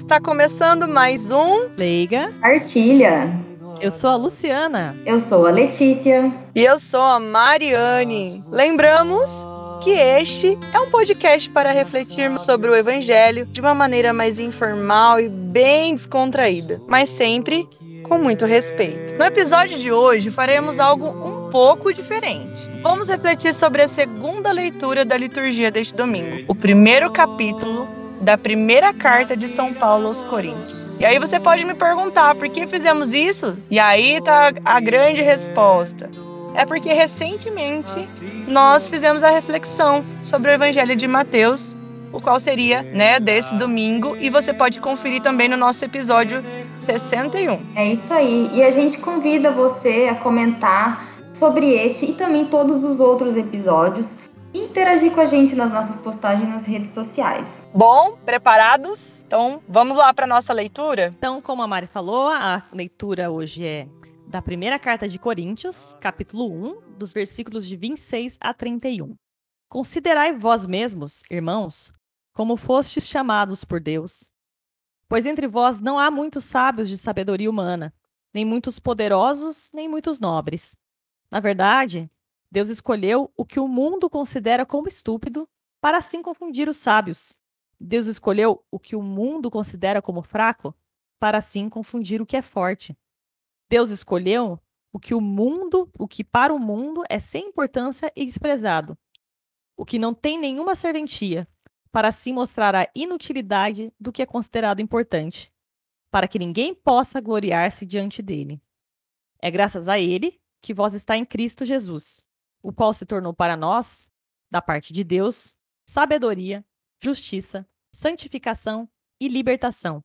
Está começando mais um Leiga. Artilha. Eu sou a Luciana. Eu sou a Letícia. E eu sou a Mariane. Lembramos que este é um podcast para refletirmos sobre o Evangelho de uma maneira mais informal e bem descontraída, mas sempre com muito respeito. No episódio de hoje faremos algo um pouco diferente. Vamos refletir sobre a segunda leitura da liturgia deste domingo, o primeiro capítulo da primeira carta de São Paulo aos Coríntios. E aí você pode me perguntar por que fizemos isso? E aí tá a grande resposta. É porque recentemente nós fizemos a reflexão sobre o Evangelho de Mateus o qual seria, né, desse domingo, e você pode conferir também no nosso episódio 61. É isso aí. E a gente convida você a comentar sobre este e também todos os outros episódios interagir com a gente nas nossas postagens nas redes sociais. Bom, preparados? Então, vamos lá para nossa leitura? Então, como a Mari falou, a leitura hoje é da primeira carta de Coríntios, capítulo 1, dos versículos de 26 a 31. Considerai vós mesmos, irmãos, como fostes chamados por Deus. Pois entre vós não há muitos sábios de sabedoria humana, nem muitos poderosos, nem muitos nobres. Na verdade, Deus escolheu o que o mundo considera como estúpido, para assim confundir os sábios. Deus escolheu o que o mundo considera como fraco, para assim confundir o que é forte. Deus escolheu o que o mundo, o que para o mundo é sem importância e desprezado, o que não tem nenhuma serventia, para assim mostrar a inutilidade do que é considerado importante, para que ninguém possa gloriar-se diante dele. É graças a ele que vós está em Cristo Jesus, o qual se tornou para nós, da parte de Deus, sabedoria, justiça, santificação e libertação,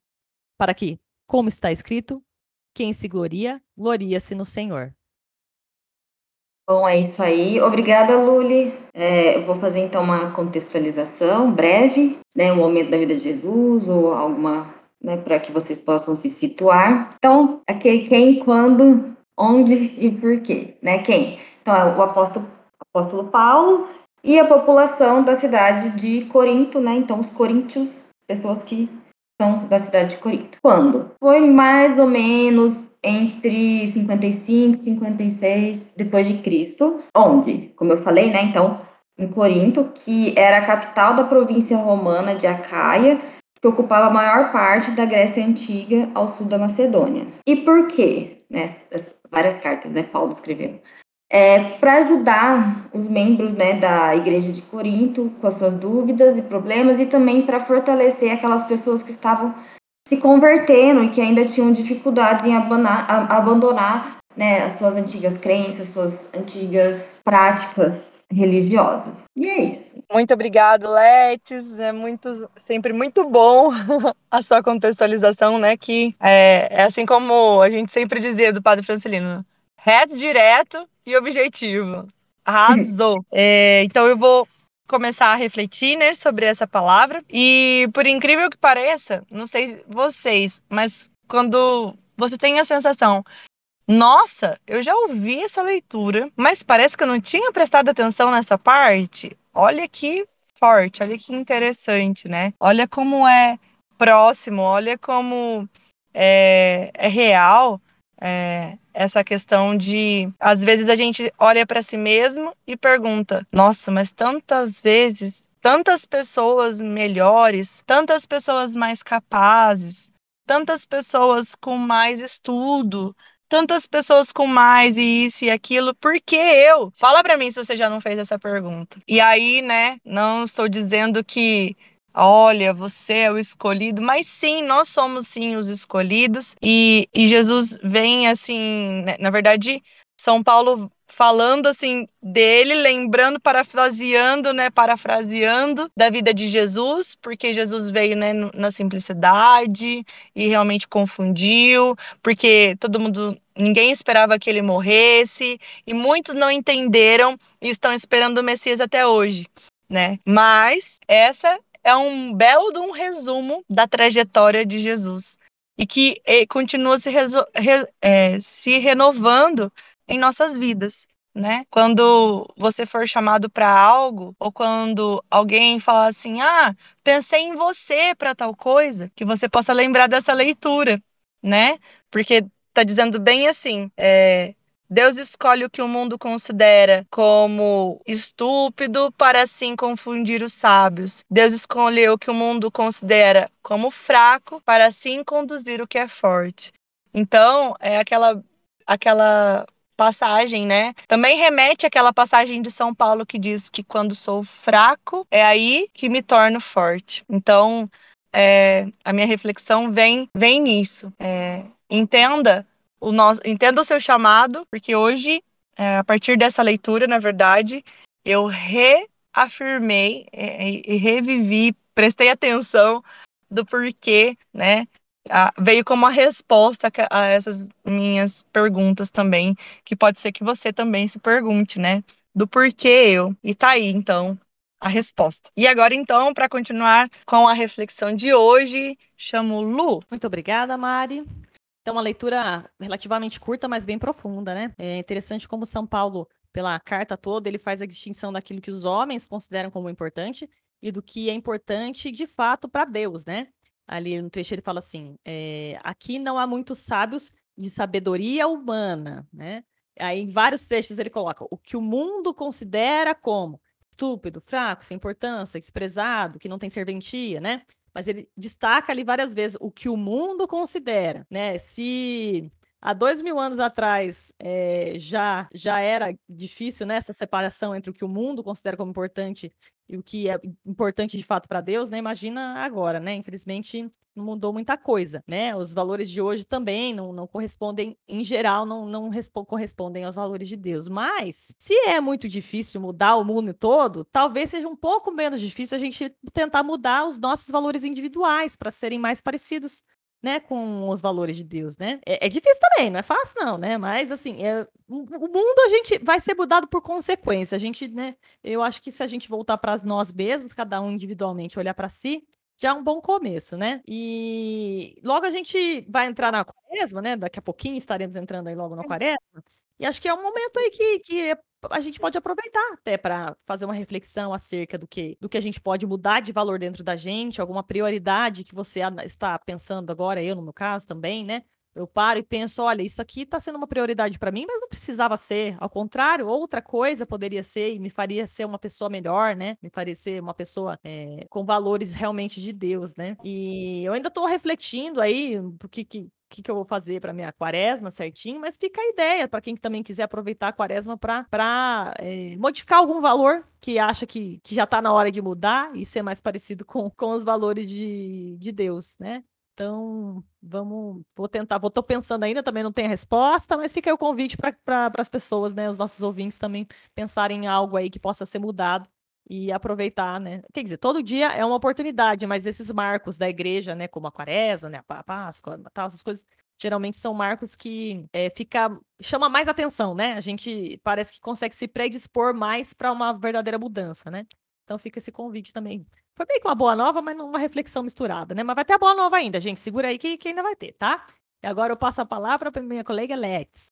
para que, como está escrito, quem se gloria, gloria-se no Senhor. Bom, é isso aí. Obrigada, Luli. É, vou fazer então uma contextualização breve, né, um momento da vida de Jesus ou alguma, né, para que vocês possam se situar. Então, aqui quem, quando, onde e por quê, né? Quem? Então, é o apóstolo, apóstolo Paulo e a população da cidade de Corinto, né? Então, os coríntios, pessoas que são da cidade de Corinto. Quando? Foi mais ou menos entre 55 e 56 depois de Cristo, onde, como eu falei, né, então, em Corinto, que era a capital da província romana de Acaia, que ocupava a maior parte da Grécia antiga ao sul da Macedônia. E por quê? Né, as várias cartas, né, Paulo escreveu. É, para ajudar os membros né, da igreja de Corinto com as suas dúvidas e problemas e também para fortalecer aquelas pessoas que estavam se convertendo e que ainda tinham dificuldades em abandonar, abandonar né, as suas antigas crenças, suas antigas práticas religiosas. E é isso. Muito obrigado, Letes. É muito, sempre muito bom a sua contextualização, né? Que é, é assim como a gente sempre dizia do Padre Francelino, reto, direto e objetivo. Arrasou. é, então eu vou começar a refletir né, sobre essa palavra. E por incrível que pareça, não sei vocês, mas quando você tem a sensação, nossa, eu já ouvi essa leitura, mas parece que eu não tinha prestado atenção nessa parte. Olha que forte, olha que interessante, né? Olha como é próximo, olha como é, é real é, essa questão de às vezes a gente olha para si mesmo e pergunta: nossa, mas tantas vezes, tantas pessoas melhores, tantas pessoas mais capazes, tantas pessoas com mais estudo, tantas pessoas com mais isso e aquilo, por que eu? Fala para mim se você já não fez essa pergunta. E aí, né, não estou dizendo que olha, você é o escolhido, mas sim, nós somos sim os escolhidos e, e Jesus vem assim, né, na verdade, São Paulo falando assim dele, lembrando, parafraseando, né, parafraseando da vida de Jesus, porque Jesus veio, né, na simplicidade e realmente confundiu, porque todo mundo, ninguém esperava que ele morresse e muitos não entenderam e estão esperando o Messias até hoje, né? Mas essa é um belo de um resumo da trajetória de Jesus e que eh, continua se, re, é, se renovando em nossas vidas. né? Quando você for chamado para algo, ou quando alguém falar assim: "Ah, pensei em você para tal coisa", que você possa lembrar dessa leitura, né? Porque tá dizendo bem assim, é, Deus escolhe o que o mundo considera como estúpido para assim confundir os sábios. Deus escolheu o que o mundo considera como fraco para assim conduzir o que é forte. Então, é aquela aquela passagem, né? Também remete àquela passagem de São Paulo que diz que quando sou fraco, é aí que me torno forte. Então, é, a minha reflexão vem, vem nisso. É, entenda o nosso, entenda o seu chamado, porque hoje, é, a partir dessa leitura, na verdade, eu reafirmei é, e revivi, prestei atenção do porquê, né? veio como uma resposta a essas minhas perguntas também, que pode ser que você também se pergunte, né? Do porquê eu. E tá aí, então, a resposta. E agora, então, para continuar com a reflexão de hoje, chamo Lu. Muito obrigada, Mari. Então, uma leitura relativamente curta, mas bem profunda, né? É interessante como São Paulo, pela carta toda, ele faz a distinção daquilo que os homens consideram como importante e do que é importante de fato para Deus, né? ali no trecho ele fala assim: é, aqui não há muitos sábios de sabedoria humana, né? Aí em vários trechos ele coloca o que o mundo considera como estúpido, fraco, sem importância, desprezado, que não tem serventia, né? Mas ele destaca ali várias vezes o que o mundo considera, né? Se há dois mil anos atrás é, já, já era difícil né, essa separação entre o que o mundo considera como importante e o que é importante de fato para Deus, né? Imagina agora, né? Infelizmente não mudou muita coisa, né? Os valores de hoje também não, não correspondem, em geral, não, não correspondem aos valores de Deus. Mas se é muito difícil mudar o mundo todo, talvez seja um pouco menos difícil a gente tentar mudar os nossos valores individuais para serem mais parecidos né, com os valores de Deus, né? É, é, difícil também, não é fácil não, né? Mas assim, é, o mundo a gente vai ser mudado por consequência. A gente, né? Eu acho que se a gente voltar para nós mesmos, cada um individualmente olhar para si, já é um bom começo, né? E logo a gente vai entrar na quaresma, né? Daqui a pouquinho estaremos entrando aí logo na quaresma. E acho que é um momento aí que, que a gente pode aproveitar até para fazer uma reflexão acerca do que, do que a gente pode mudar de valor dentro da gente, alguma prioridade que você está pensando agora, eu no meu caso também, né? Eu paro e penso, olha, isso aqui está sendo uma prioridade para mim, mas não precisava ser. Ao contrário, outra coisa poderia ser e me faria ser uma pessoa melhor, né? Me faria ser uma pessoa é, com valores realmente de Deus, né? E eu ainda estou refletindo aí o que, que que, que eu vou fazer para minha quaresma certinho, mas fica a ideia para quem também quiser aproveitar a quaresma para é, eh, modificar algum valor que acha que, que já está na hora de mudar e ser mais parecido com, com os valores de, de Deus, né? Então, vamos, vou tentar, vou tô pensando ainda, também não tem a resposta, mas fica aí o convite para pra, as pessoas, né, os nossos ouvintes também pensarem em algo aí que possa ser mudado e aproveitar, né? Quer dizer, todo dia é uma oportunidade, mas esses marcos da igreja, né, como a quaresma, né, a Páscoa, tal, essas coisas, geralmente são marcos que é, fica chama mais atenção, né? A gente parece que consegue se predispor mais para uma verdadeira mudança, né? Então fica esse convite também. Foi meio que uma boa nova, mas não uma reflexão misturada, né? Mas vai ter a boa nova ainda, gente. Segura aí que, que ainda vai ter, tá? E agora eu passo a palavra para minha colega Lex.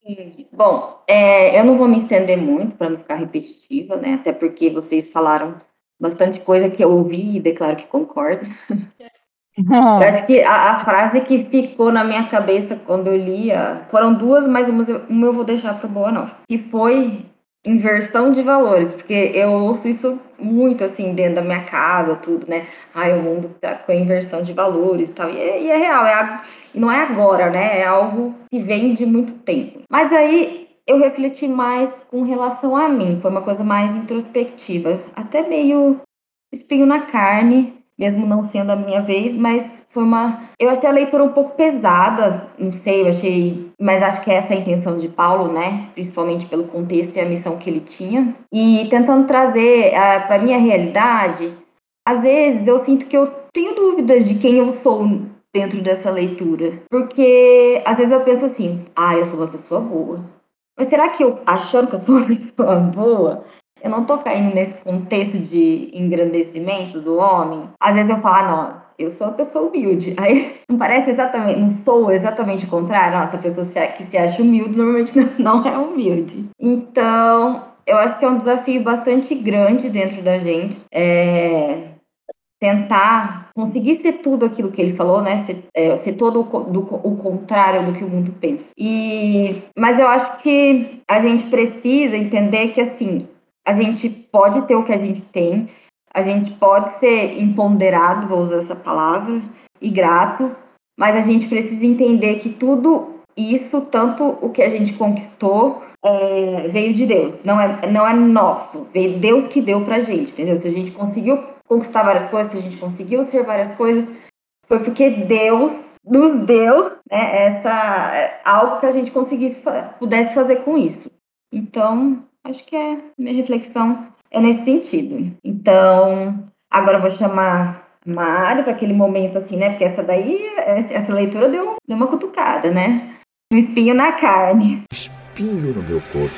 Bom, é, eu não vou me estender muito para não ficar repetitiva, né? Até porque vocês falaram bastante coisa que eu ouvi e declaro que concordo. Acho que a, a, frase que ficou na minha cabeça quando eu lia foram duas, mas uma, uma eu vou deixar para boa nova. Que foi inversão de valores, porque eu ouço isso muito assim dentro da minha casa, tudo, né? Ai, o mundo tá com inversão de valores tal. E é, e é real, é, e não é agora, né? É algo que vem de muito tempo. Mas aí eu refleti mais com relação a mim, foi uma coisa mais introspectiva, até meio espinho na carne, mesmo não sendo a minha vez, mas foi uma. Eu achei a leitura um pouco pesada, não sei, eu achei. Mas acho que é essa a intenção de Paulo, né? Principalmente pelo contexto e a missão que ele tinha. E tentando trazer uh, ah, para minha realidade, às vezes eu sinto que eu tenho dúvidas de quem eu sou dentro dessa leitura. Porque às vezes eu penso assim, ah, eu sou uma pessoa boa. Mas será que eu, achando que eu sou uma pessoa boa, eu não tô caindo nesse contexto de engrandecimento do homem. Às vezes eu falo, ah, não, eu sou uma pessoa humilde. Aí não parece exatamente, não sou exatamente o contrário. Nossa, a pessoa que se acha humilde normalmente não é humilde. Então, eu acho que é um desafio bastante grande dentro da gente. É, tentar conseguir ser tudo aquilo que ele falou, né? Ser, é, ser todo o, do, o contrário do que o mundo pensa. E, mas eu acho que a gente precisa entender que assim a gente pode ter o que a gente tem, a gente pode ser empoderado, vou usar essa palavra, e grato, mas a gente precisa entender que tudo isso, tanto o que a gente conquistou, é, veio de Deus, não é, não é nosso, veio Deus que deu pra gente, entendeu? Se a gente conseguiu conquistar várias coisas, se a gente conseguiu ser várias coisas, foi porque Deus nos deu né, essa, algo que a gente conseguisse, pudesse fazer com isso. Então, acho que é minha reflexão é nesse sentido. Então, agora eu vou chamar Mário para aquele momento assim, né? Porque essa daí, essa leitura deu, deu uma cutucada, né? Um espinho na carne. Espinho no meu corpo.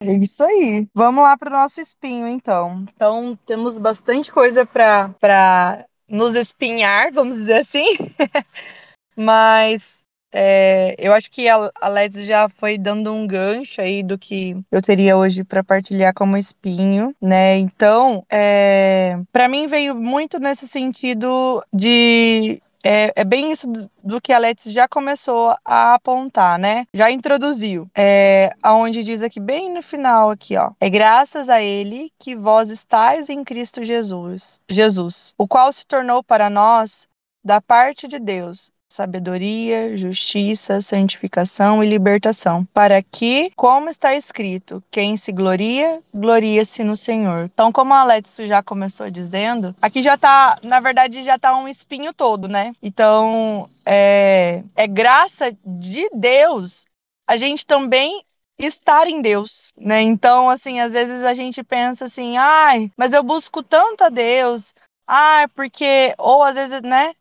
É isso aí. Vamos lá para o nosso espinho, então. Então, temos bastante coisa para nos espinhar, vamos dizer assim. Mas é, eu acho que a, a Leds já foi dando um gancho aí do que eu teria hoje para partilhar como espinho, né? Então, é, para mim veio muito nesse sentido de é, é, bem isso do, que a Letícia já começou a apontar, né? Já introduziu. É, aonde diz aqui, bem no final aqui, ó. É graças a ele que vós estáis em Cristo Jesus, Jesus, o qual se tornou para nós, da parte de Deus, sabedoria, justiça, santificação e libertação, para que, como está escrito, quem se gloria, gloria-se no Senhor. Então, como a Letícia já começou dizendo, aqui já tá, na verdade, já tá um espinho todo, né? Então, é, é graça de Deus a gente também estar em Deus, né? Então, assim, às vezes a gente pensa assim, ai, mas eu busco tanto a Deus, ai, porque, ou às vezes, né?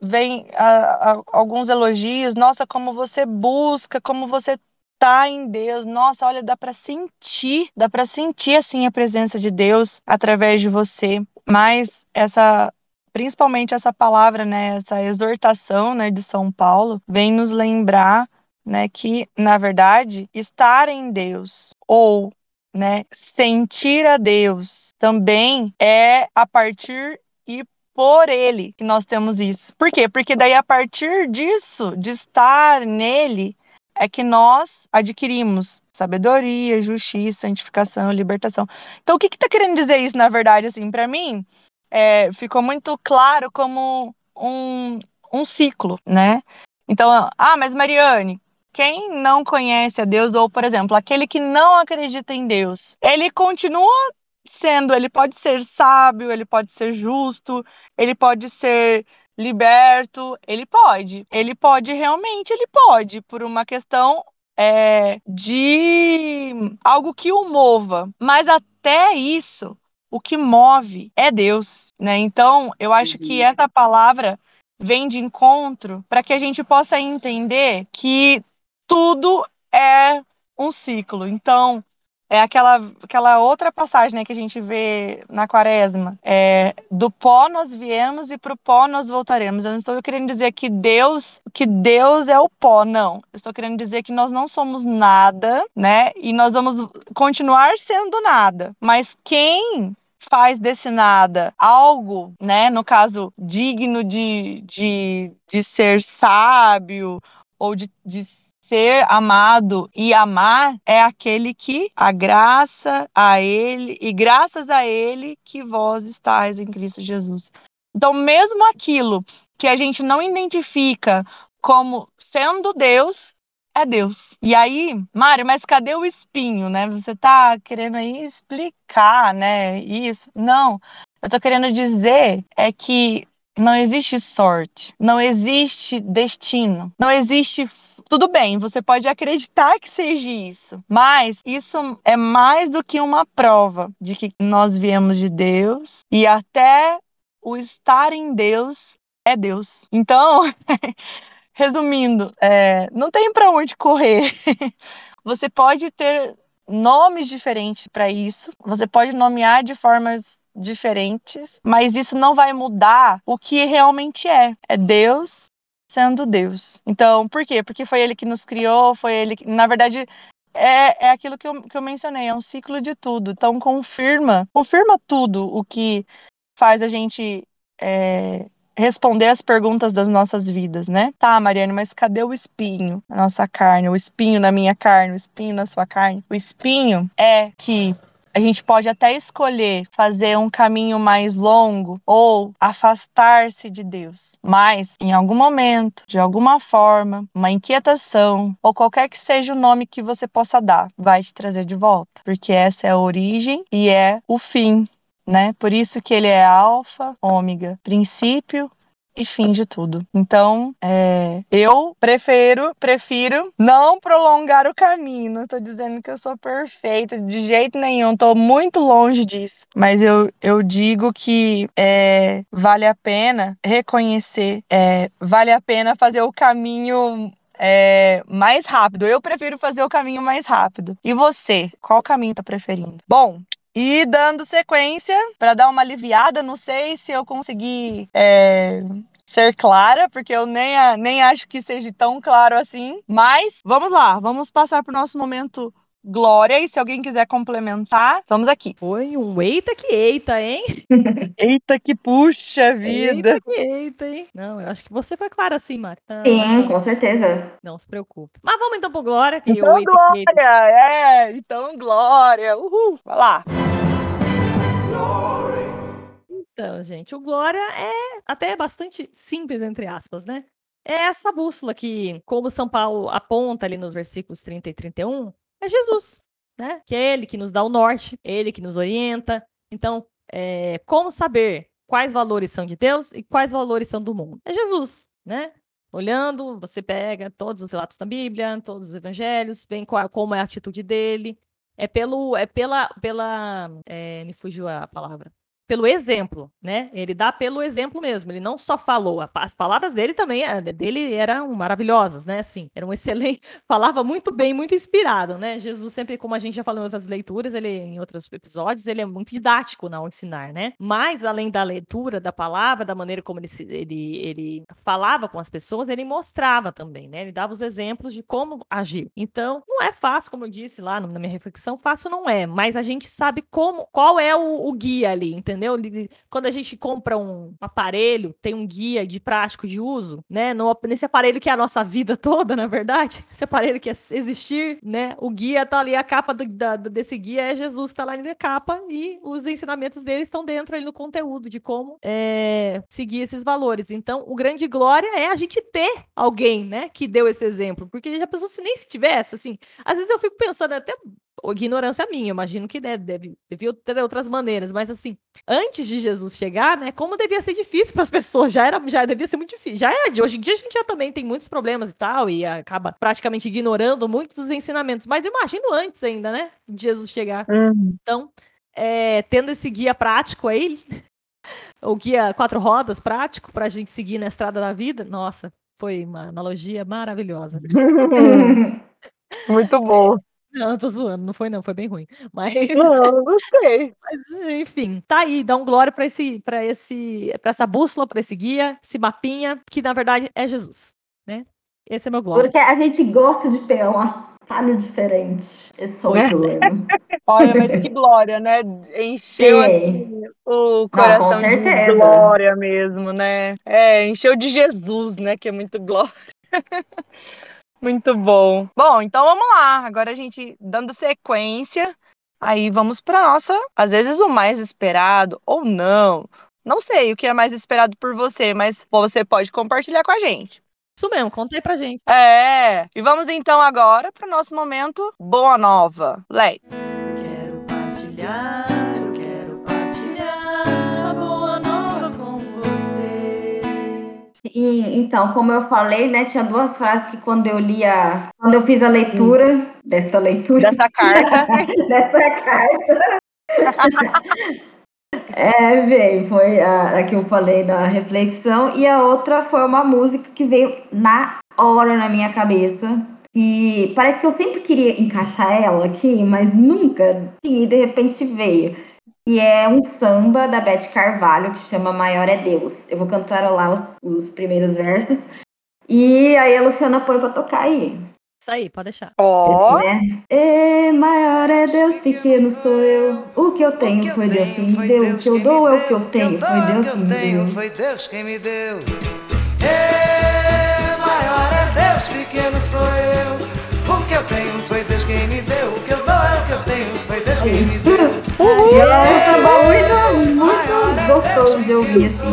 Vem a, a, alguns elogios, nossa, como você busca, como você tá em Deus. Nossa, olha, dá para sentir, dá para sentir assim a presença de Deus através de você. Mas essa principalmente essa palavra, né, essa exortação, né, de São Paulo, vem nos lembrar, né, que na verdade estar em Deus ou né, sentir a Deus também é a partir por ele que nós temos isso. Por quê? Porque daí a partir disso, de estar nele, é que nós adquirimos sabedoria, justiça, santificação, libertação. Então, o que está que querendo dizer isso, na verdade, assim, para mim, é, ficou muito claro como um, um ciclo, né? Então, ah, mas Mariane, quem não conhece a Deus, ou, por exemplo, aquele que não acredita em Deus, ele continua sendo, ele pode ser sábio, ele pode ser justo, ele pode ser liberto, ele pode. Ele pode realmente, ele pode, por uma questão é, de algo que o mova. Mas até isso, o que move é Deus, né? Então, eu acho uhum. que essa palavra vem de encontro para que a gente possa entender que tudo é um ciclo. Então, é aquela, aquela outra passagem né, que a gente vê na quaresma. É, do pó nós viemos e para o pó nós voltaremos. Eu não estou querendo dizer que Deus, que Deus é o pó, não. Eu estou querendo dizer que nós não somos nada, né? E nós vamos continuar sendo nada. Mas quem faz desse nada algo, né, no caso, digno de, de, de ser sábio ou de, de ser amado e amar é aquele que a graça a ele e graças a ele que vós estáis em Cristo Jesus. Então, mesmo aquilo que a gente não identifica como sendo Deus, é Deus. E aí, Mário, mas cadê o espinho, né? Você tá querendo aí explicar, né, isso? Não. Eu tô querendo dizer é que não existe sorte, não existe destino, não existe tudo bem, você pode acreditar que seja isso, mas isso é mais do que uma prova de que nós viemos de Deus e até o estar em Deus é Deus. Então, resumindo, é, não tem para onde correr. você pode ter nomes diferentes para isso, você pode nomear de formas diferentes, mas isso não vai mudar o que realmente é. É Deus sendo Deus. Então, por quê? Porque foi ele que nos criou, foi ele que. Na verdade, é, é aquilo que eu, que eu mencionei, é um ciclo de tudo. Então, confirma, confirma tudo o que faz a gente é, responder as perguntas das nossas vidas, né? Tá, Mariane, mas cadê o espinho na nossa carne? O espinho na minha carne, o espinho na sua carne? O espinho é que a gente pode até escolher fazer um caminho mais longo ou afastar-se de Deus, mas em algum momento, de alguma forma, uma inquietação ou qualquer que seja o nome que você possa dar, vai te trazer de volta, porque essa é a origem e é o fim né? Por isso que ele é alfa, ômega, princípio e fim de tudo. Então, é, eu prefiro, prefiro não prolongar o caminho. Não tô dizendo que eu sou perfeita de jeito nenhum, tô muito longe disso. Mas eu, eu digo que é, vale a pena reconhecer, é, vale a pena fazer o caminho é, mais rápido. Eu prefiro fazer o caminho mais rápido. E você, qual caminho tá preferindo? Bom, e dando sequência, para dar uma aliviada, não sei se eu consegui é, ser clara, porque eu nem, nem acho que seja tão claro assim. Mas vamos lá, vamos passar para o nosso momento Glória, e se alguém quiser complementar, vamos aqui. Foi um eita que eita, hein? eita que puxa vida. Eita que eita, hein? Não, eu acho que você foi clara assim, Marta. Sim, com certeza. Não se preocupe. Mas vamos então pro Glória. Que então, Glória, que eita. é. Então, Glória. Uhul. Vai lá. Então, gente, o Glória é até bastante simples, entre aspas, né? É essa bússola que, como São Paulo aponta ali nos versículos 30 e 31, é Jesus, né? Que é ele que nos dá o norte, ele que nos orienta. Então, é, como saber quais valores são de Deus e quais valores são do mundo? É Jesus, né? Olhando, você pega todos os relatos da Bíblia, todos os evangelhos, vem qual, como é a atitude dele. É pelo, é pela, pela, é, me fugiu a palavra pelo exemplo, né? Ele dá pelo exemplo mesmo. Ele não só falou, as palavras dele também eh, dele eram maravilhosas, né? Assim, eram excelentes, falava muito bem, muito inspirado, né? Jesus sempre, como a gente já falou em outras leituras, ele em outros episódios, ele é muito didático ao ensinar, né? Mas além da leitura da palavra, da maneira como ele, ele, ele falava com as pessoas, ele mostrava também, né? Ele dava os exemplos de como agir. Então, não é fácil, como eu disse lá na minha reflexão, fácil não é, mas a gente sabe como, qual é o, o guia ali, entendeu? Entendeu? Quando a gente compra um aparelho, tem um guia de prático de uso, né? No, nesse aparelho que é a nossa vida toda, na verdade, esse aparelho que é existir, né? O guia tá ali, a capa do, da, desse guia é Jesus, tá lá na capa e os ensinamentos dele estão dentro ali no conteúdo de como é, seguir esses valores. Então, o grande glória é a gente ter alguém, né, que deu esse exemplo, porque já pensou se nem se tivesse, assim, às vezes eu fico pensando até ignorância minha, imagino que deve, deve, devia ter outras maneiras, mas assim, antes de Jesus chegar, né, como devia ser difícil para as pessoas, já era, já devia ser muito difícil. Já é, de hoje em dia a gente já também tem muitos problemas e tal e acaba praticamente ignorando muitos dos ensinamentos, mas imagino antes ainda, né, de Jesus chegar. Uhum. Então, é, tendo esse guia prático aí, o guia quatro rodas prático para a gente seguir na estrada da vida, nossa, foi uma analogia maravilhosa. Muito bom. Não, tô zoando, não foi não, foi bem ruim. Mas. Não, eu gostei. Mas, enfim, tá aí, dá um glória para esse, para esse, para essa bússola, para esse guia, esse mapinha, que na verdade é Jesus, né? Esse é meu glória. Porque a gente gosta de pegar um atalho diferente. Esse é o problema. Olha, mas que glória, né? Encheu assim, o coração Não, de glória mesmo, né? É, encheu de Jesus, né? Que é muito glória. Muito bom. Bom, então vamos lá. Agora a gente dando sequência, aí vamos para nossa, às vezes o mais esperado ou não. Não sei o que é mais esperado por você, mas você pode compartilhar com a gente. Isso mesmo, conta aí pra gente. É. E vamos então agora para o nosso momento Boa Nova. Lei. Quero partilhar E, então, como eu falei, né, tinha duas frases que quando eu lia, quando eu fiz a leitura hum. dessa leitura, dessa carta, dessa carta, é, veio, foi a, a, que eu falei da reflexão, e a outra foi uma música que veio na hora na minha cabeça. E parece que eu sempre queria encaixar ela aqui, mas nunca, e de repente veio. Que é um samba da Beth Carvalho, que chama Maior é Deus. Eu vou cantarolar os, os primeiros versos. E aí a Luciana põe pra tocar aí. Isso aí, pode deixar. Ó, Esse, né? E maior é Deus, pequeno sou eu. O que eu tenho foi Deus quem me deu. O que eu dou é o que eu tenho, foi Deus quem me deu. Foi Deus quem me deu. Ê, maior é Deus, pequeno sou eu. O que eu tenho foi Deus quem me deu. O que eu dou é o que eu tenho, foi Deus quem me deu. De ouvir, assim.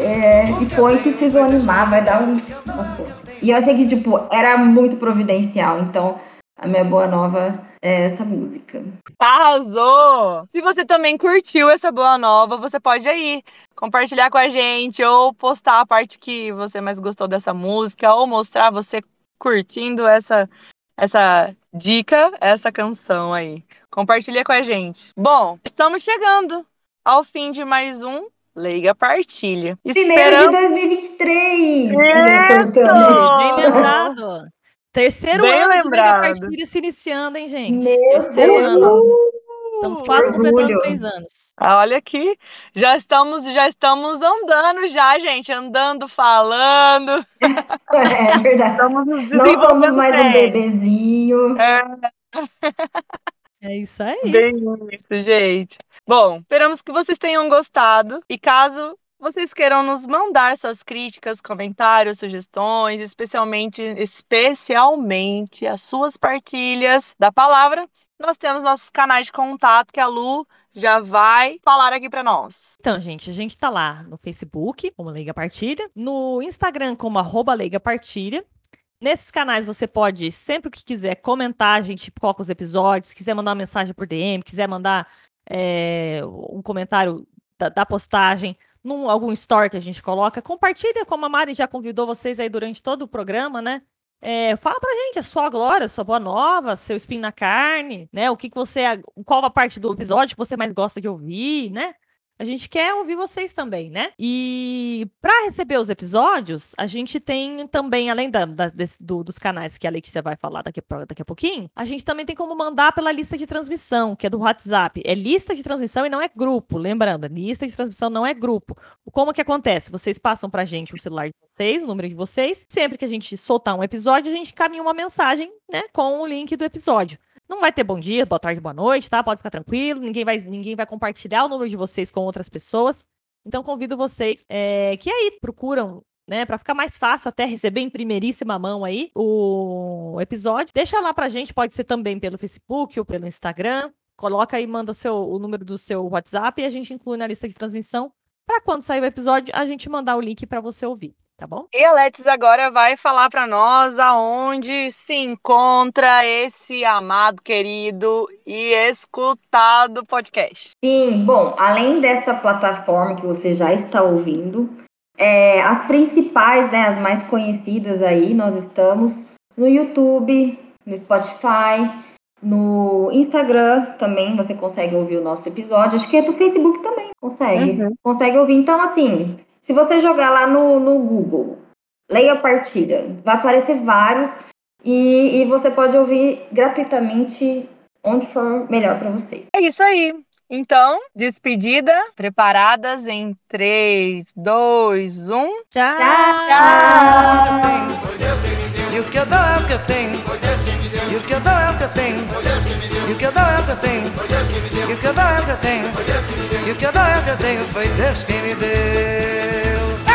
É, e põe que vocês vão animar, vai dar um. E eu achei que, tipo, era muito providencial. Então, a minha boa nova é essa música. arrasou! Se você também curtiu essa boa nova, você pode aí compartilhar com a gente ou postar a parte que você mais gostou dessa música ou mostrar você curtindo essa essa dica, essa canção aí. Compartilha com a gente. Bom, estamos chegando ao fim de mais um Leiga Partilha. Primeiro de Esperamos 2023! Isso! Bem lembrado. Terceiro Bem ano de Liga lembrado. Partilha se iniciando, hein, gente? Meu Terceiro Deus! ano. Estamos quase completando três anos. Ah, Olha aqui, já estamos, já estamos andando já, gente, andando, falando. É verdade. Estamos nos Não somos mais um bem. bebezinho. É isso aí. Bem isso, gente. Bom, esperamos que vocês tenham gostado. E caso vocês queiram nos mandar suas críticas, comentários, sugestões, especialmente, especialmente as suas partilhas da palavra, nós temos nossos canais de contato que a Lu já vai falar aqui para nós. Então, gente, a gente tá lá no Facebook, como Leiga Partilha, no Instagram, como arroba Leiga Partilha. Nesses canais você pode, sempre que quiser, comentar, a gente coloca os episódios, quiser mandar uma mensagem por DM, quiser mandar é, um comentário da, da postagem, num algum story que a gente coloca, compartilha, como a Mari já convidou vocês aí durante todo o programa, né? É, fala pra gente a sua glória, a sua boa nova, seu espinho na carne, né? O que, que você. Qual a parte do episódio que você mais gosta de ouvir, né? A gente quer ouvir vocês também, né? E para receber os episódios, a gente tem também, além da- da- desse- do- dos canais que a Letícia vai falar daqui, daqui a pouquinho, a gente também tem como mandar pela lista de transmissão, que é do WhatsApp. É lista de transmissão e não é grupo, lembrando, lista de transmissão não é grupo. Como que acontece? Vocês passam pra gente o celular de vocês, o número de vocês. Sempre que a gente soltar um episódio, a gente caminha uma mensagem, né, com o link do episódio. Não vai ter bom dia, boa tarde, boa noite, tá? Pode ficar tranquilo. Ninguém vai, ninguém vai compartilhar o número de vocês com outras pessoas. Então convido vocês é, que aí procuram, né, para ficar mais fácil até receber em primeiríssima mão aí o episódio. Deixa lá pra gente, pode ser também pelo Facebook ou pelo Instagram. Coloca aí, manda o, seu, o número do seu WhatsApp e a gente inclui na lista de transmissão para quando sair o episódio a gente mandar o link para você ouvir, tá bom? E a Letis agora vai falar para nós aonde se encontra esse amado, querido e escutado podcast. Sim, bom, além dessa plataforma que você já está ouvindo, é, as principais, né, as mais conhecidas aí, nós estamos no YouTube, no Spotify, no Instagram também você consegue ouvir o nosso episódio. Acho que é do Facebook também consegue. Uhum. Consegue ouvir. Então, assim, se você jogar lá no, no Google, leia a partida, vai aparecer vários e, e você pode ouvir gratuitamente onde for melhor para você. É isso aí. Então, despedida, preparadas em 3, 2, 1. Tchau! E o que eu dou é o que eu tenho. E o que eu dou é o que eu tenho. E o que eu dou é o que eu tenho. E o que eu dou é o que eu tenho. E o que eu dou é o que eu tenho. Foi Deus quem me deu.